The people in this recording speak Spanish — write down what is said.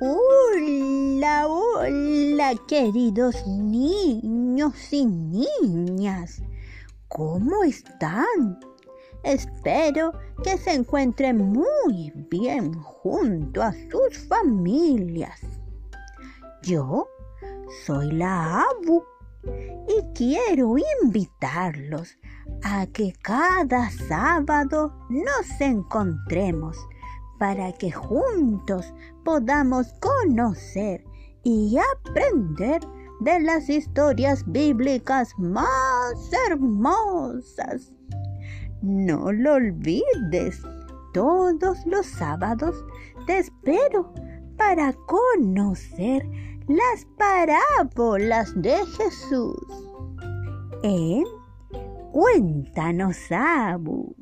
Hola queridos niños y niñas, ¿cómo están? Espero que se encuentren muy bien junto a sus familias. Yo soy la Abu y quiero invitarlos a que cada sábado nos encontremos para que juntos podamos conocer y aprender de las historias bíblicas más hermosas. No lo olvides, todos los sábados te espero para conocer las parábolas de Jesús. En Cuéntanos, Abu.